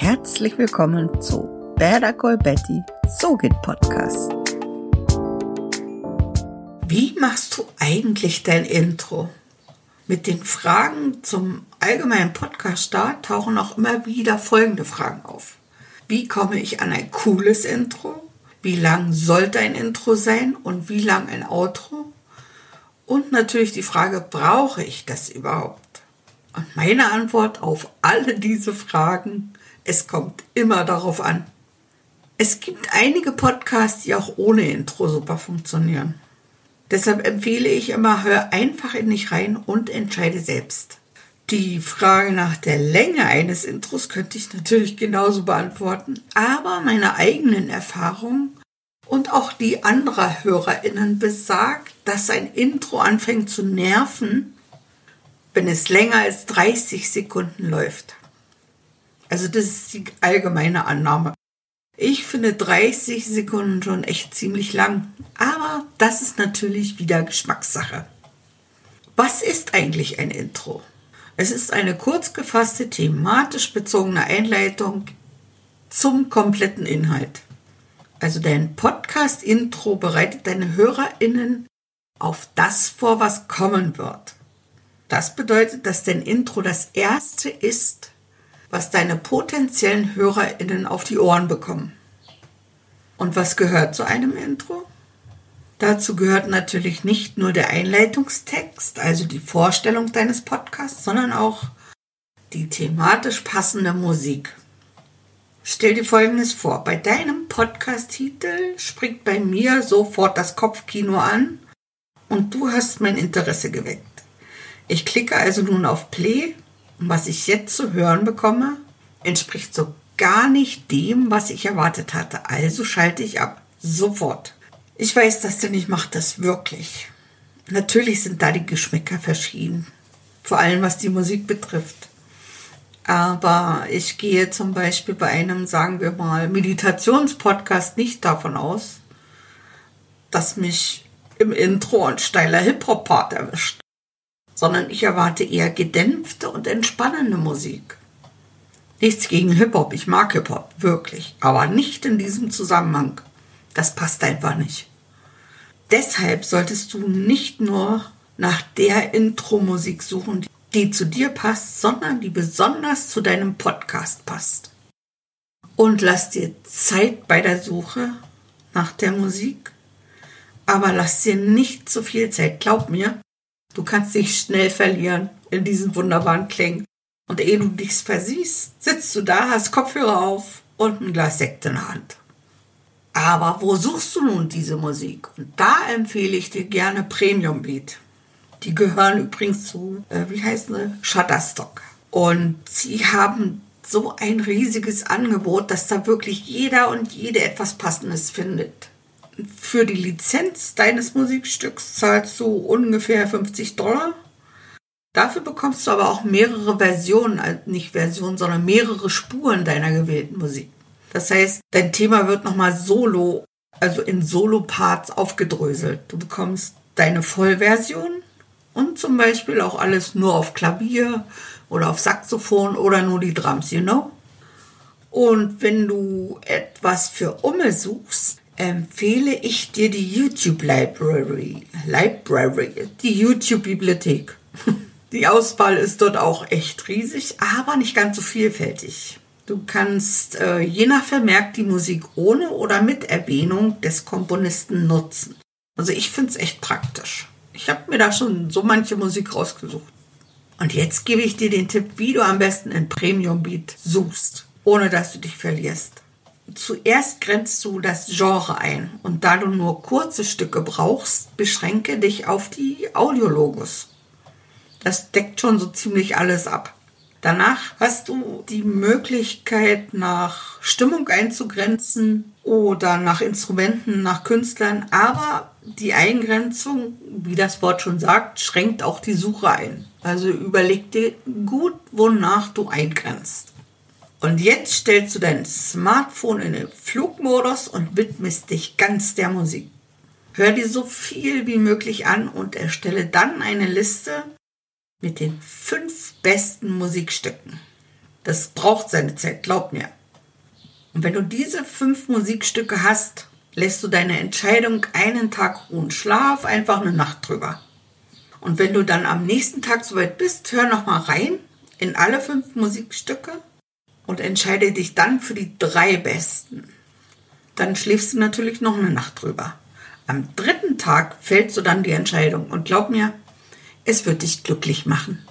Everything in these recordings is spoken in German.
Herzlich willkommen zu Better Call Betty So geht Podcast. Wie machst du eigentlich dein Intro? Mit den Fragen zum allgemeinen Podcast-Start tauchen auch immer wieder folgende Fragen auf. Wie komme ich an ein cooles Intro? Wie lang sollte ein Intro sein und wie lang ein Outro? Und natürlich die Frage, brauche ich das überhaupt? Und meine Antwort auf alle diese Fragen, es kommt immer darauf an. Es gibt einige Podcasts, die auch ohne Intro super funktionieren. Deshalb empfehle ich immer, hör einfach in dich rein und entscheide selbst. Die Frage nach der Länge eines Intros könnte ich natürlich genauso beantworten, aber meine eigenen Erfahrungen und auch die anderer HörerInnen besagt, dass ein Intro anfängt zu nerven, wenn es länger als 30 Sekunden läuft. Also das ist die allgemeine Annahme. Ich finde 30 Sekunden schon echt ziemlich lang, aber das ist natürlich wieder Geschmackssache. Was ist eigentlich ein Intro? Es ist eine kurz gefasste, thematisch bezogene Einleitung zum kompletten Inhalt. Also dein Podcast-Intro bereitet deine HörerInnen auf das vor, was kommen wird. Das bedeutet, dass dein Intro das erste ist, was deine potenziellen HörerInnen auf die Ohren bekommen. Und was gehört zu einem Intro? Dazu gehört natürlich nicht nur der Einleitungstext, also die Vorstellung deines Podcasts, sondern auch die thematisch passende Musik. Stell dir Folgendes vor. Bei deinem Podcast-Titel springt bei mir sofort das Kopfkino an und du hast mein Interesse geweckt. Ich klicke also nun auf Play was ich jetzt zu hören bekomme, entspricht so gar nicht dem, was ich erwartet hatte. Also schalte ich ab. Sofort. Ich weiß das denn ich mache das wirklich. Natürlich sind da die Geschmäcker verschieden. Vor allem was die Musik betrifft. Aber ich gehe zum Beispiel bei einem, sagen wir mal, Meditationspodcast nicht davon aus, dass mich im Intro ein steiler Hip-Hop-Part erwischt sondern ich erwarte eher gedämpfte und entspannende Musik. Nichts gegen Hip-Hop, ich mag Hip-Hop, wirklich, aber nicht in diesem Zusammenhang. Das passt einfach nicht. Deshalb solltest du nicht nur nach der Intro-Musik suchen, die zu dir passt, sondern die besonders zu deinem Podcast passt. Und lass dir Zeit bei der Suche nach der Musik, aber lass dir nicht zu viel Zeit. Glaub mir, Du kannst dich schnell verlieren in diesen wunderbaren Klängen. Und ehe du dich versiehst, sitzt du da, hast Kopfhörer auf und ein Glas Sekt in der Hand. Aber wo suchst du nun diese Musik? Und da empfehle ich dir gerne Premium Beat. Die gehören übrigens zu, äh, wie heißt sie? Shutterstock. Und sie haben so ein riesiges Angebot, dass da wirklich jeder und jede etwas Passendes findet für die Lizenz deines Musikstücks zahlst du ungefähr 50 Dollar. Dafür bekommst du aber auch mehrere Versionen, also nicht Versionen, sondern mehrere Spuren deiner gewählten Musik. Das heißt, dein Thema wird nochmal solo, also in Solo-Parts aufgedröselt. Du bekommst deine Vollversion und zum Beispiel auch alles nur auf Klavier oder auf Saxophon oder nur die Drums, you know? Und wenn du etwas für Umme suchst, empfehle ich dir die YouTube Library. Library, die YouTube Bibliothek. Die Auswahl ist dort auch echt riesig, aber nicht ganz so vielfältig. Du kannst äh, je nach Vermerk die Musik ohne oder mit Erwähnung des Komponisten nutzen. Also ich finde es echt praktisch. Ich habe mir da schon so manche Musik rausgesucht. Und jetzt gebe ich dir den Tipp, wie du am besten in Premium Beat suchst, ohne dass du dich verlierst zuerst grenzt du das Genre ein und da du nur kurze Stücke brauchst, beschränke dich auf die Audiologos. Das deckt schon so ziemlich alles ab. Danach hast du die Möglichkeit, nach Stimmung einzugrenzen oder nach Instrumenten, nach Künstlern, aber die Eingrenzung, wie das Wort schon sagt, schränkt auch die Suche ein. Also überleg dir gut, wonach du eingrenzt. Und jetzt stellst du dein Smartphone in den Flugmodus und widmest dich ganz der Musik. Hör dir so viel wie möglich an und erstelle dann eine Liste mit den fünf besten Musikstücken. Das braucht seine Zeit, glaub mir. Und wenn du diese fünf Musikstücke hast, lässt du deine Entscheidung einen Tag ruhen. Schlaf einfach eine Nacht drüber. Und wenn du dann am nächsten Tag soweit bist, hör noch mal rein in alle fünf Musikstücke und entscheide dich dann für die drei besten. Dann schläfst du natürlich noch eine Nacht drüber. Am dritten Tag fällst du dann die Entscheidung und glaub mir, es wird dich glücklich machen.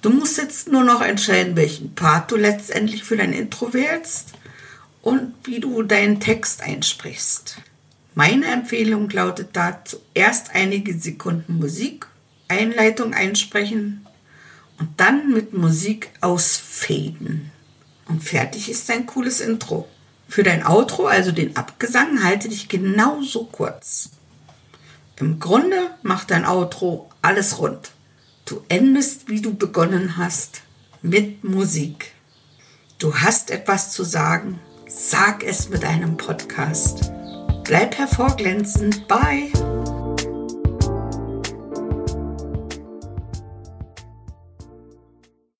Du musst jetzt nur noch entscheiden, welchen Part du letztendlich für dein Intro wählst und wie du deinen Text einsprichst. Meine Empfehlung lautet da zuerst einige Sekunden Musik, Einleitung einsprechen und dann mit Musik ausfaden. Und fertig ist dein cooles Intro. Für dein Outro, also den Abgesang, halte dich genauso kurz. Im Grunde macht dein Outro alles rund. Du endest, wie du begonnen hast, mit Musik. Du hast etwas zu sagen, sag es mit einem Podcast. Bleib hervorglänzend. Bye.